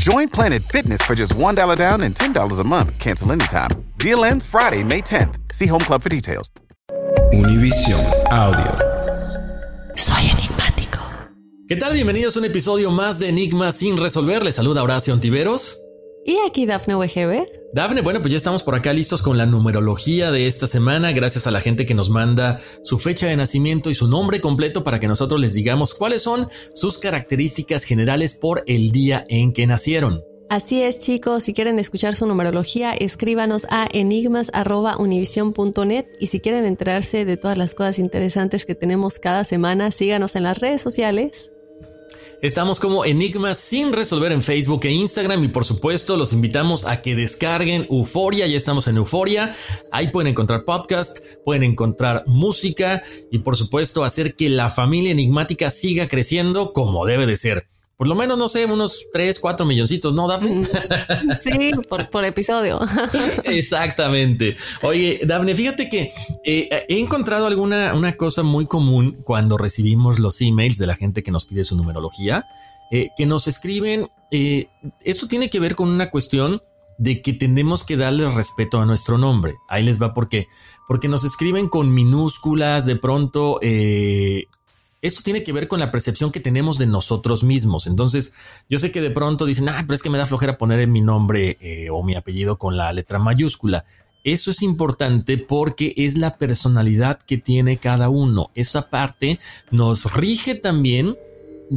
Join Planet Fitness for just $1 down and $10 a month. Cancel anytime. Deal ends Friday, May 10th. See Home Club for details. Univision Audio. Soy enigmático. ¿Qué tal? Bienvenidos a un episodio más de Enigma sin resolver. Les saluda Horacio Antiveros. Y aquí Dafne WGB. Dafne, bueno, pues ya estamos por acá listos con la numerología de esta semana, gracias a la gente que nos manda su fecha de nacimiento y su nombre completo para que nosotros les digamos cuáles son sus características generales por el día en que nacieron. Así es, chicos. Si quieren escuchar su numerología, escríbanos a enigmas.univision.net y si quieren enterarse de todas las cosas interesantes que tenemos cada semana, síganos en las redes sociales. Estamos como Enigmas sin resolver en Facebook e Instagram y por supuesto los invitamos a que descarguen Euforia, ya estamos en Euforia, ahí pueden encontrar podcast, pueden encontrar música y por supuesto hacer que la familia enigmática siga creciendo como debe de ser. Por lo menos, no sé, unos 3, 4 milloncitos, ¿no, Dafne? Sí, por, episodio. Exactamente. Oye, Dafne, fíjate que eh, he encontrado alguna una cosa muy común cuando recibimos los emails de la gente que nos pide su numerología, eh, que nos escriben, eh, esto tiene que ver con una cuestión de que tenemos que darle respeto a nuestro nombre. Ahí les va porque, porque nos escriben con minúsculas, de pronto esto tiene que ver con la percepción que tenemos de nosotros mismos. Entonces, yo sé que de pronto dicen, ah, pero es que me da flojera poner mi nombre eh, o mi apellido con la letra mayúscula. Eso es importante porque es la personalidad que tiene cada uno. Esa parte nos rige también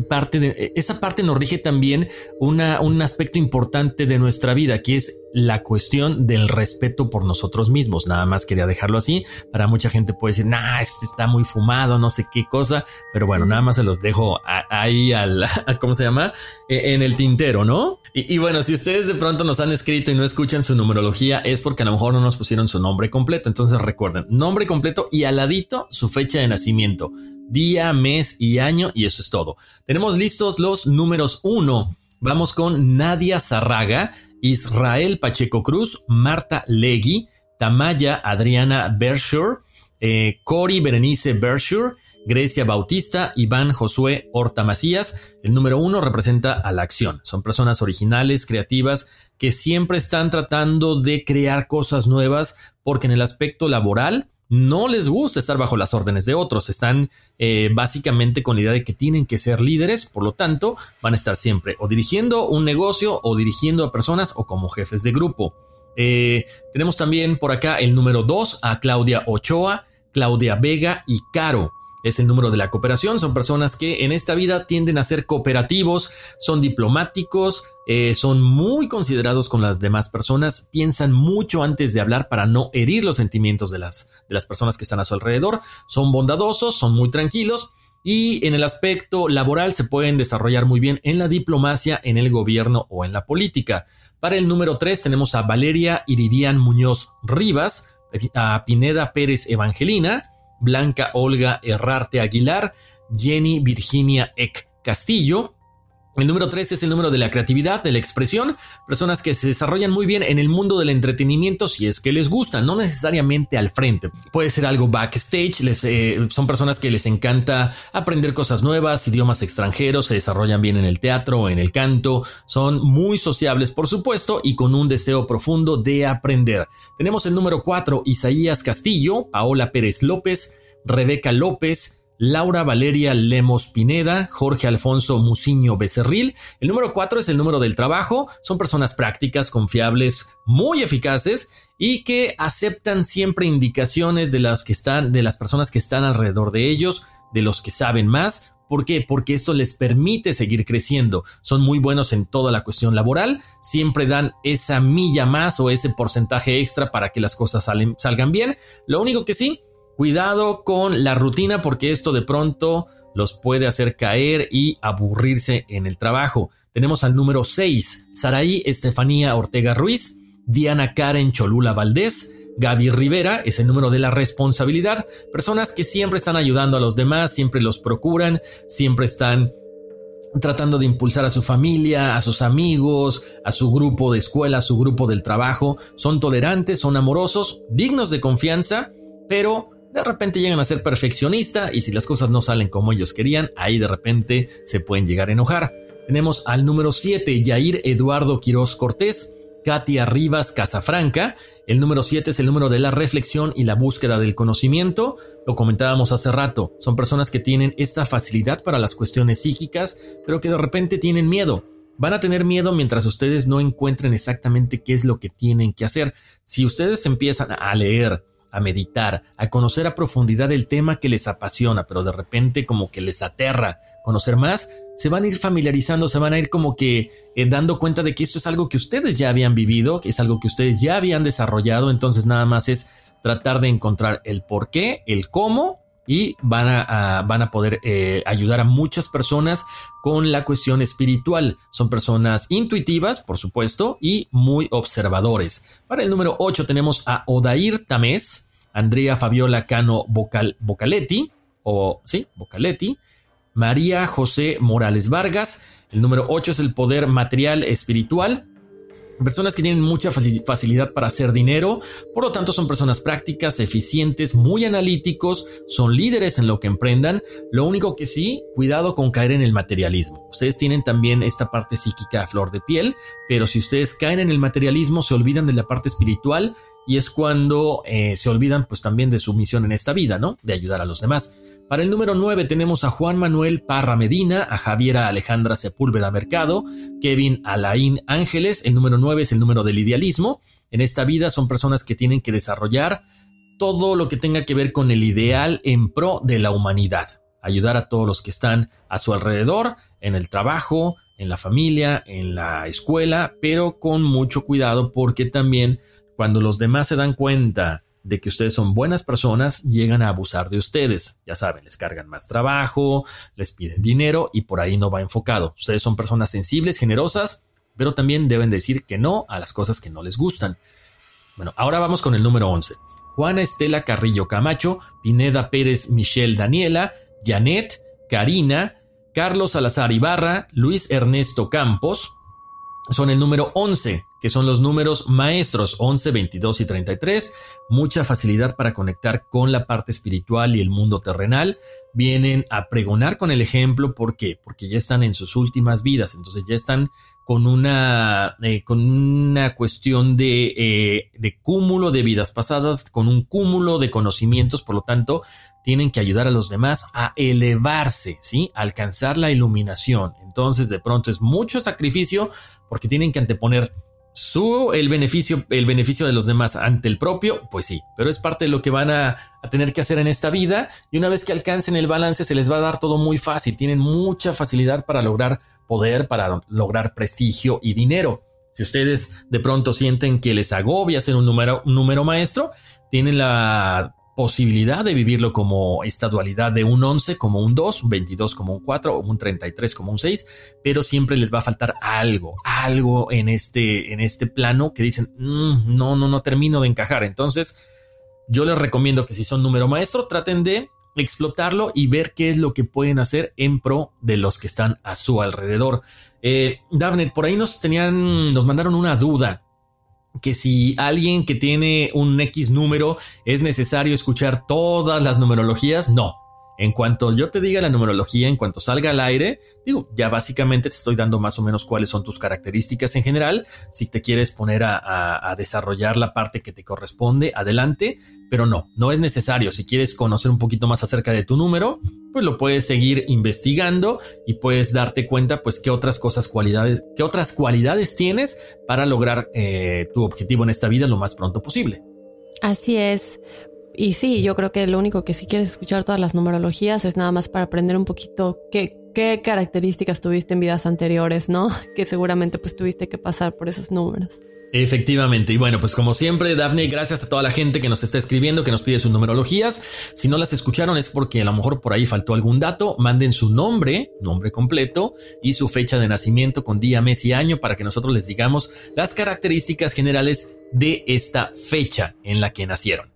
parte de esa parte nos rige también una, un aspecto importante de nuestra vida, que es la cuestión del respeto por nosotros mismos. Nada más quería dejarlo así. Para mucha gente puede decir, nah, este está muy fumado, no sé qué cosa, pero bueno, nada más se los dejo ahí al, ¿cómo se llama? E, en el tintero, ¿no? Y, y, bueno, si ustedes de pronto nos han escrito y no escuchan su numerología, es porque a lo mejor no nos pusieron su nombre completo. Entonces recuerden, nombre completo y al ladito su fecha de nacimiento día, mes y año y eso es todo. Tenemos listos los números uno. Vamos con Nadia Zarraga, Israel Pacheco Cruz, Marta Legui, Tamaya Adriana Bershur, eh, Cori Berenice Bershur, Grecia Bautista, Iván Josué Horta Macías. El número uno representa a la acción. Son personas originales, creativas, que siempre están tratando de crear cosas nuevas porque en el aspecto laboral no les gusta estar bajo las órdenes de otros, están eh, básicamente con la idea de que tienen que ser líderes, por lo tanto van a estar siempre o dirigiendo un negocio o dirigiendo a personas o como jefes de grupo. Eh, tenemos también por acá el número 2 a Claudia Ochoa, Claudia Vega y Caro es el número de la cooperación. Son personas que en esta vida tienden a ser cooperativos, son diplomáticos, eh, son muy considerados con las demás personas, piensan mucho antes de hablar para no herir los sentimientos de las, de las personas que están a su alrededor, son bondadosos, son muy tranquilos. Y en el aspecto laboral se pueden desarrollar muy bien en la diplomacia, en el gobierno o en la política. Para el número 3 tenemos a Valeria Iridian Muñoz Rivas, a Pineda Pérez Evangelina, Blanca Olga Herrarte Aguilar, Jenny Virginia Eck Castillo, el número 3 es el número de la creatividad, de la expresión, personas que se desarrollan muy bien en el mundo del entretenimiento si es que les gusta, no necesariamente al frente. Puede ser algo backstage, eh, son personas que les encanta aprender cosas nuevas, idiomas extranjeros, se desarrollan bien en el teatro, en el canto, son muy sociables por supuesto y con un deseo profundo de aprender. Tenemos el número 4, Isaías Castillo, Paola Pérez López, Rebeca López, Laura Valeria Lemos Pineda, Jorge Alfonso Muciño Becerril. El número cuatro es el número del trabajo. Son personas prácticas, confiables, muy eficaces y que aceptan siempre indicaciones de las que están, de las personas que están alrededor de ellos, de los que saben más. ¿Por qué? Porque esto les permite seguir creciendo. Son muy buenos en toda la cuestión laboral, siempre dan esa milla más o ese porcentaje extra para que las cosas salgan bien. Lo único que sí, Cuidado con la rutina porque esto de pronto los puede hacer caer y aburrirse en el trabajo. Tenemos al número 6, Saraí Estefanía Ortega Ruiz, Diana Karen Cholula Valdés, Gaby Rivera es el número de la responsabilidad, personas que siempre están ayudando a los demás, siempre los procuran, siempre están tratando de impulsar a su familia, a sus amigos, a su grupo de escuela, a su grupo del trabajo, son tolerantes, son amorosos, dignos de confianza, pero de repente llegan a ser perfeccionista y si las cosas no salen como ellos querían, ahí de repente se pueden llegar a enojar. Tenemos al número 7, Yair Eduardo Quiroz Cortés, Katia Rivas Casafranca. El número 7 es el número de la reflexión y la búsqueda del conocimiento. Lo comentábamos hace rato. Son personas que tienen esta facilidad para las cuestiones psíquicas, pero que de repente tienen miedo. Van a tener miedo mientras ustedes no encuentren exactamente qué es lo que tienen que hacer. Si ustedes empiezan a leer, a meditar, a conocer a profundidad el tema que les apasiona, pero de repente como que les aterra conocer más, se van a ir familiarizando, se van a ir como que eh, dando cuenta de que esto es algo que ustedes ya habían vivido, que es algo que ustedes ya habían desarrollado, entonces nada más es tratar de encontrar el por qué, el cómo y van a, van a poder eh, ayudar a muchas personas con la cuestión espiritual. Son personas intuitivas, por supuesto, y muy observadores. Para el número 8 tenemos a Odair Tamés, Andrea Fabiola Cano Bocaletti, o sí, Bocaletti, María José Morales Vargas. El número 8 es el poder material espiritual. Personas que tienen mucha facilidad para hacer dinero, por lo tanto son personas prácticas, eficientes, muy analíticos, son líderes en lo que emprendan. Lo único que sí, cuidado con caer en el materialismo. Ustedes tienen también esta parte psíquica a flor de piel, pero si ustedes caen en el materialismo, se olvidan de la parte espiritual y es cuando eh, se olvidan pues también de su misión en esta vida, ¿no? De ayudar a los demás. Para el número 9 tenemos a Juan Manuel Parra Medina, a Javiera Alejandra Sepúlveda Mercado, Kevin Alain Ángeles. El número 9 es el número del idealismo. En esta vida son personas que tienen que desarrollar todo lo que tenga que ver con el ideal en pro de la humanidad. Ayudar a todos los que están a su alrededor, en el trabajo, en la familia, en la escuela, pero con mucho cuidado porque también cuando los demás se dan cuenta de que ustedes son buenas personas, llegan a abusar de ustedes. Ya saben, les cargan más trabajo, les piden dinero y por ahí no va enfocado. Ustedes son personas sensibles, generosas, pero también deben decir que no a las cosas que no les gustan. Bueno, ahora vamos con el número 11. Juana Estela Carrillo Camacho, Pineda Pérez Michelle Daniela, Janet, Karina, Carlos Salazar Ibarra, Luis Ernesto Campos, son el número 11 que son los números maestros 11, 22 y 33, mucha facilidad para conectar con la parte espiritual y el mundo terrenal, vienen a pregonar con el ejemplo, ¿por qué? Porque ya están en sus últimas vidas, entonces ya están con una, eh, con una cuestión de, eh, de cúmulo de vidas pasadas, con un cúmulo de conocimientos, por lo tanto, tienen que ayudar a los demás a elevarse, ¿sí? A alcanzar la iluminación. Entonces, de pronto es mucho sacrificio porque tienen que anteponer su el beneficio, el beneficio de los demás ante el propio, pues sí, pero es parte de lo que van a, tener que hacer en esta vida y una vez que alcancen el balance se les va a dar todo muy fácil, tienen mucha facilidad para lograr poder, para lograr prestigio y dinero. Si ustedes de pronto sienten que les agobia ser un número, un número maestro, tienen la posibilidad de vivirlo como esta dualidad de un 11 como un 2, un 22 como un 4 o un 33 como un 6, pero siempre les va a faltar algo, algo en este, en este plano que dicen, mm, no, no, no termino de encajar. Entonces, yo les recomiendo que si son número maestro, traten de explotarlo y ver qué es lo que pueden hacer en pro de los que están a su alrededor. Eh, Daphne, por ahí nos tenían, nos mandaron una duda que si alguien que tiene un X número es necesario escuchar todas las numerologías, no. En cuanto yo te diga la numerología, en cuanto salga al aire, digo, ya básicamente te estoy dando más o menos cuáles son tus características en general. Si te quieres poner a, desarrollar la parte que te corresponde, adelante, pero no, no es necesario. Si quieres conocer un poquito más acerca de tu número, pues lo puedes seguir investigando y puedes darte cuenta, pues, qué otras cosas, cualidades, qué otras cualidades tienes para lograr eh, tu objetivo en esta vida lo más pronto posible. Así es. Y sí, yo creo que lo único que si quieres escuchar todas las numerologías es nada más para aprender un poquito qué, qué características tuviste en vidas anteriores, ¿no? Que seguramente pues tuviste que pasar por esos números. Efectivamente, y bueno, pues como siempre, Dafne, gracias a toda la gente que nos está escribiendo, que nos pide sus numerologías. Si no las escucharon es porque a lo mejor por ahí faltó algún dato. Manden su nombre, nombre completo y su fecha de nacimiento con día, mes y año para que nosotros les digamos las características generales de esta fecha en la que nacieron.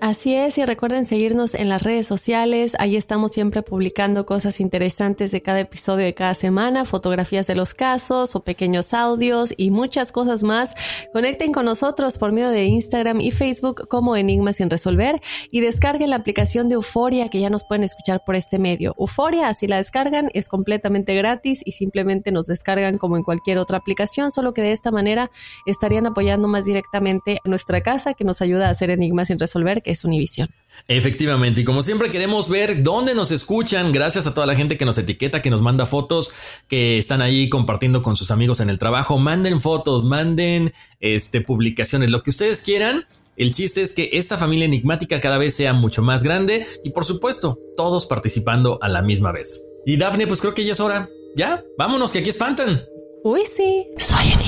Así es, y recuerden seguirnos en las redes sociales, ahí estamos siempre publicando cosas interesantes de cada episodio de cada semana, fotografías de los casos o pequeños audios y muchas cosas más. Conecten con nosotros por medio de Instagram y Facebook como Enigmas sin resolver y descarguen la aplicación de Euforia que ya nos pueden escuchar por este medio. Euforia, si la descargan, es completamente gratis y simplemente nos descargan como en cualquier otra aplicación, solo que de esta manera estarían apoyando más directamente a nuestra casa que nos ayuda a hacer Enigmas sin resolver es Univisión. Efectivamente, y como siempre queremos ver dónde nos escuchan, gracias a toda la gente que nos etiqueta, que nos manda fotos, que están ahí compartiendo con sus amigos en el trabajo, manden fotos, manden este, publicaciones, lo que ustedes quieran. El chiste es que esta familia enigmática cada vez sea mucho más grande y por supuesto, todos participando a la misma vez. Y Dafne, pues creo que ya es hora. Ya, vámonos, que aquí espantan. Uy, sí. Soy.